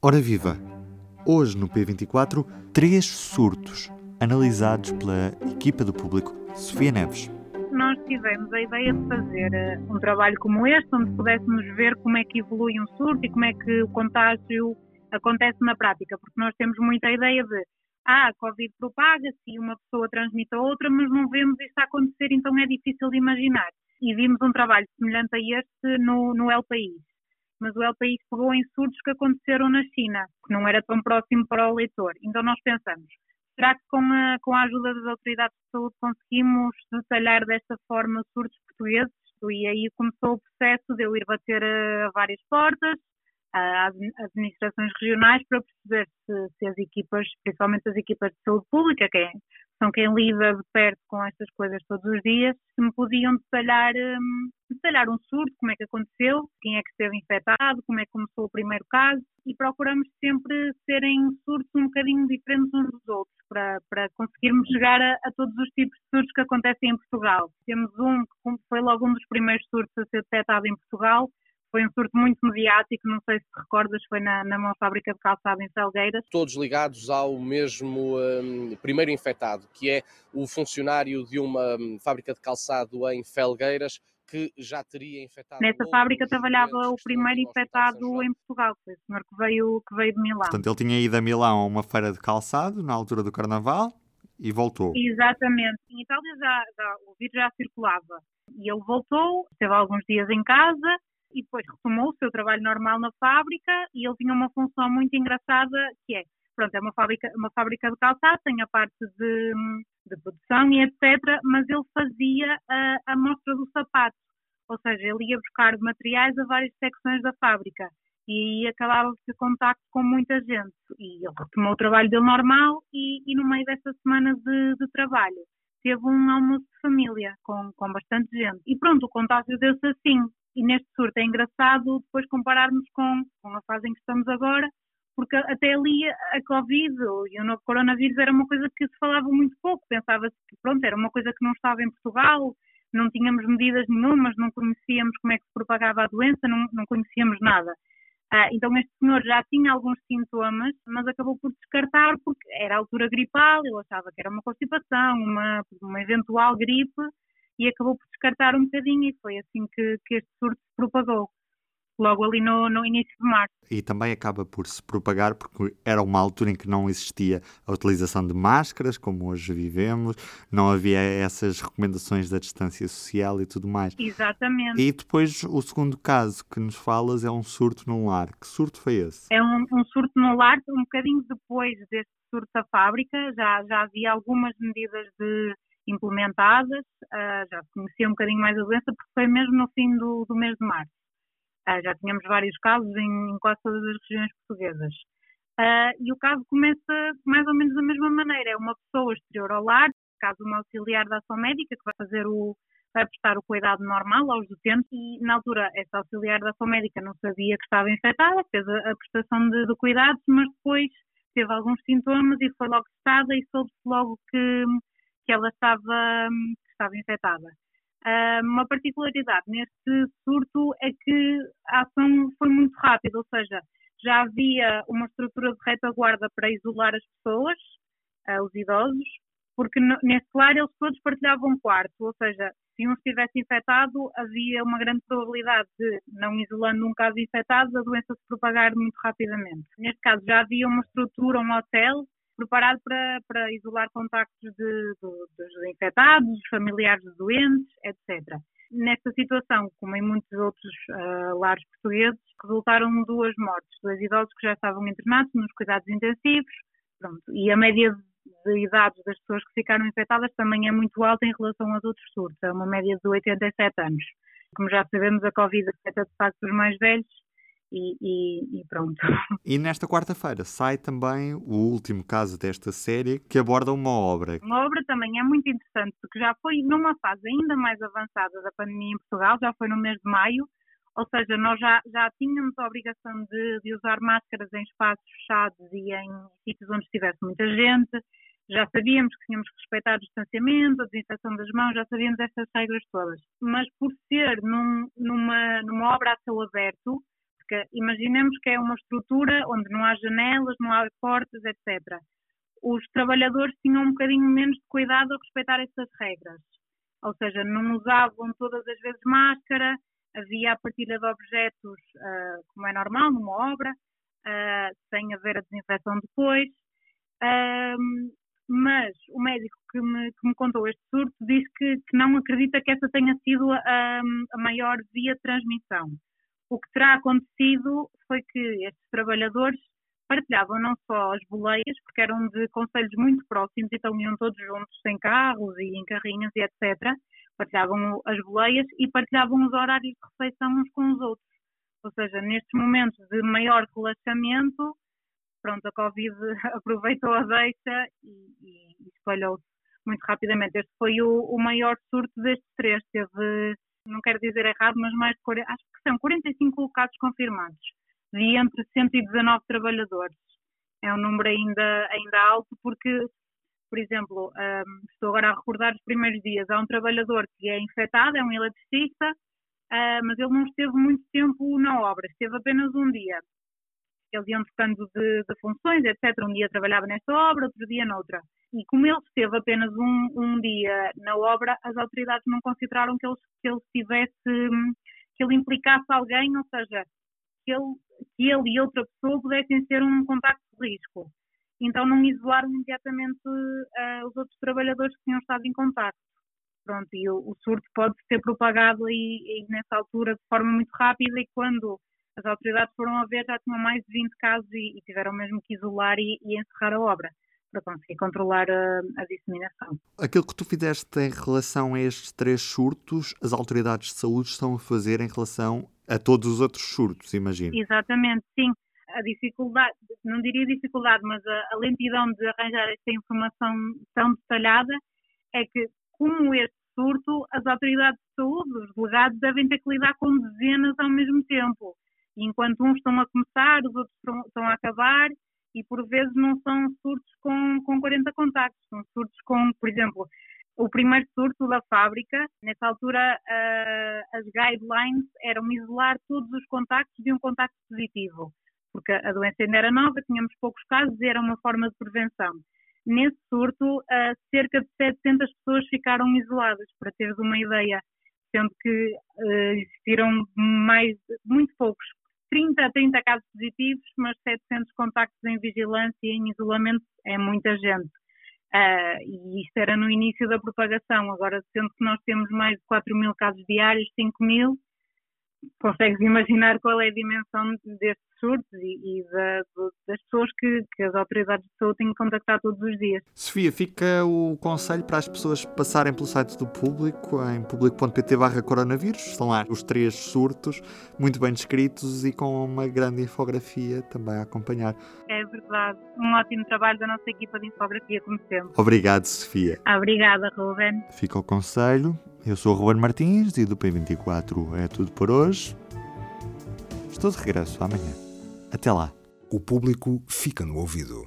Ora viva! Hoje no P24, três surtos analisados pela equipa do público Sofia Neves. Nós tivemos a ideia de fazer eh, um trabalho como este, onde pudéssemos ver como é que evolui um surto e como é que o contágio acontece na prática, porque nós temos muita ideia de ah, a Covid propaga-se e uma pessoa transmite a outra, mas não vemos isto acontecer, então é difícil de imaginar. E vimos um trabalho semelhante a este no, no El País mas o País pegou em surtos que aconteceram na China, que não era tão próximo para o leitor. Então nós pensamos, será que com a, com a ajuda das autoridades de saúde conseguimos detalhar desta forma surtos portugueses? E aí começou o processo de eu ir bater a várias portas, às administrações regionais, para perceber se, se, as equipas, principalmente as equipas de saúde pública, que é são quem lida de perto com estas coisas todos os dias, se me podiam detalhar, um, detalhar um surto, como é que aconteceu, quem é que esteve infectado, como é que começou o primeiro caso, e procuramos sempre serem surtos um bocadinho diferentes uns dos outros, para, para conseguirmos chegar a, a todos os tipos de surtos que acontecem em Portugal. Temos um que foi logo um dos primeiros surtos a ser detectado em Portugal, foi um surto muito mediático, não sei se te recordas, foi na, na fábrica de calçado em Felgueiras. Todos ligados ao mesmo um, primeiro infectado, que é o funcionário de uma um, fábrica de calçado em Felgueiras, que já teria infectado. Nessa fábrica trabalhava o primeiro infectado em Portugal, foi o senhor que veio, que veio de Milão. Portanto, ele tinha ido a Milão a uma feira de calçado na altura do Carnaval e voltou. Exatamente. Em Itália já, já, o vírus já circulava. E ele voltou, esteve alguns dias em casa e depois retomou o seu trabalho normal na fábrica e ele tinha uma função muito engraçada que é, pronto, é uma fábrica, uma fábrica de calçado, tem a parte de, de produção e etc, mas ele fazia a, a mostra do sapato, ou seja, ele ia buscar materiais a várias secções da fábrica e acabava de ter contacto com muita gente e ele retomou o trabalho dele normal e, e no meio dessa semana de, de trabalho teve um almoço de família com, com bastante gente. E pronto, o contágio deu-se assim. E neste surto é engraçado depois compararmos com, com a fase em que estamos agora, porque até ali a Covid e o novo coronavírus era uma coisa que se falava muito pouco. Pensava-se que pronto, era uma coisa que não estava em Portugal, não tínhamos medidas nenhumas, não conhecíamos como é que se propagava a doença, não, não conhecíamos nada. Ah, então este senhor já tinha alguns sintomas, mas acabou por descartar porque era altura gripal, ele achava que era uma constipação, uma, uma eventual gripe, e acabou por descartar um bocadinho e foi assim que, que este surto se propagou logo ali no, no, início de março. E também acaba por se propagar porque era uma altura em que não existia a utilização de máscaras, como hoje vivemos, não havia essas recomendações da distância social e tudo mais. Exatamente. E depois o segundo caso que nos falas é um surto no lar. Que surto foi esse? É um, um surto no lar, um bocadinho depois deste surto da fábrica, já, já havia algumas medidas de implementadas, uh, já se conhecia um bocadinho mais a doença, porque foi mesmo no fim do, do mês de março. Uh, já tínhamos vários casos em, em, quase todas as regiões portuguesas. Uh, e o caso começa mais ou menos da mesma maneira. É uma pessoa exterior ao lar, caso uma auxiliar da ação médica, que vai fazer o, vai prestar o cuidado normal aos utentes e na altura essa auxiliar da ação médica não sabia que estava infectada, fez a, a prestação de, de, cuidados, mas depois teve alguns sintomas e foi logo testada e soube-se logo que, que ela estava, que estava infectada. Uh, uma particularidade neste surto é que a ação foi muito rápida, ou seja, já havia uma estrutura de retaguarda para isolar as pessoas, uh, os idosos, porque neste lar eles todos partilhavam um quarto, ou seja, se um estivesse infectado, havia uma grande probabilidade de, não isolando um caso infectado, a doença se propagar muito rapidamente. Neste caso já havia uma estrutura, um hotel, preparado para, para isolar contactos de, dos infectados, familiares de doentes, etc. Nesta situação, como em muitos outros uh, lares portugueses, resultaram duas mortes, dois idosos que já estavam internados nos cuidados intensivos, pronto, e a média de idades das pessoas que ficaram infectadas também é muito alta em relação aos outros surtos, é uma média de 87 anos. Como já sabemos, a Covid afeta de facto os mais velhos e, e, e, pronto. E nesta quarta-feira sai também o último caso desta série que aborda uma obra. Uma obra também é muito interessante porque já foi numa fase ainda mais avançada da pandemia em Portugal, já foi no mês de maio, ou seja, nós já, já tínhamos a obrigação de, de usar máscaras em espaços fechados e em sítios onde estivesse muita gente, já sabíamos que tínhamos que respeitar o distanciamento, a desinfecção das mãos, já sabíamos essas regras todas. Mas por ser num, numa, numa obra a céu aberto, imaginemos que é uma estrutura onde não há janelas, não há portas, etc. Os trabalhadores tinham um bocadinho menos de cuidado a respeitar essas regras. Ou seja, não usavam todas as vezes máscara, havia a partilha de objetos, uh, como é normal numa obra, uh, sem haver a desinfecção depois. Uh, mas o médico que me, que me, contou este surto diz que, que, não acredita que essa tenha sido a, a maior via de transmissão. O que terá acontecido foi que estes trabalhadores partilhavam não só as boleias, porque eram de conselhos muito próximos, então iam todos juntos em carros e em carrinhas e etc. Partilhavam as boleias e partilhavam os horários de refeição uns com os outros. Ou seja, nestes momentos de maior relaxamento, pronto, a Covid aproveitou a deixa e, e espalhou-se muito rapidamente. Este foi o, o, maior surto destes três. Teve, não quero dizer errado, mas mais de, acho que são 45 casos confirmados, de entre 119 trabalhadores. É um número ainda, ainda alto porque, por exemplo, um, estou agora a recordar os primeiros dias, há um trabalhador que é infectado, é um eletricista, uh, mas ele não esteve muito tempo na obra, esteve apenas um dia eles iam trocando de, de, funções, etc. Um dia trabalhava nesta obra, outro dia noutra. E como ele esteve apenas um, um dia na obra, as autoridades não consideraram que ele, que ele tivesse, que ele implicasse alguém, ou seja, que ele, que ele e outra pessoa pudessem ser um contacto de risco. Então não isolaram imediatamente uh, os outros trabalhadores que tinham estado em contacto. Pronto, e o, o surto pode ser propagado aí nessa altura de forma muito rápida e quando as autoridades foram a ver, já tinham mais de 20 casos e, e tiveram mesmo que isolar e, e, encerrar a obra para conseguir controlar a, a, disseminação. Aquilo que tu fizeste em relação a estes três surtos, as autoridades de saúde estão a fazer em relação a todos os outros surtos, imagino. Exatamente, sim. A dificuldade, não diria dificuldade, mas a, a lentidão de arranjar esta informação tão detalhada é que, como este surto, as autoridades de saúde, os delegados, devem ter que lidar com dezenas ao mesmo tempo enquanto uns estão a começar, os outros estão a acabar, e por vezes não são surtos com, com 40 contactos, são surtos com, por exemplo, o primeiro surto da fábrica, nessa altura uh, as guidelines eram isolar todos os contactos de um contacto positivo, porque a doença ainda era nova, tínhamos poucos casos e era uma forma de prevenção. Nesse surto, uh, cerca de 700 pessoas ficaram isoladas, para teres uma ideia, sendo que uh, existiram mais, muito poucos 30 a 30 casos positivos, mas 700 contactos em vigilância e em isolamento é muita gente. Uh, e isto era no início da propagação. Agora, sendo que nós temos mais de 4 mil casos diários, 5 mil, consegues imaginar qual é a dimensão destes surtos e, e da, das pessoas que, que, as autoridades de saúde têm que contactar todos os dias. Sofia, fica o conselho para as pessoas passarem pelo site do público, em público.pt barra coronavírus. Estão lá os três surtos, muito bem descritos e com uma grande infografia também a acompanhar. É verdade. Um ótimo trabalho da nossa equipa de infografia, como sempre. Obrigado, Sofia. Obrigada, Ruben. Fica o conselho. Eu sou o Ruben Martins e do P24 é tudo por hoje. Estou de regresso amanhã. Até lá. O público fica no ouvido.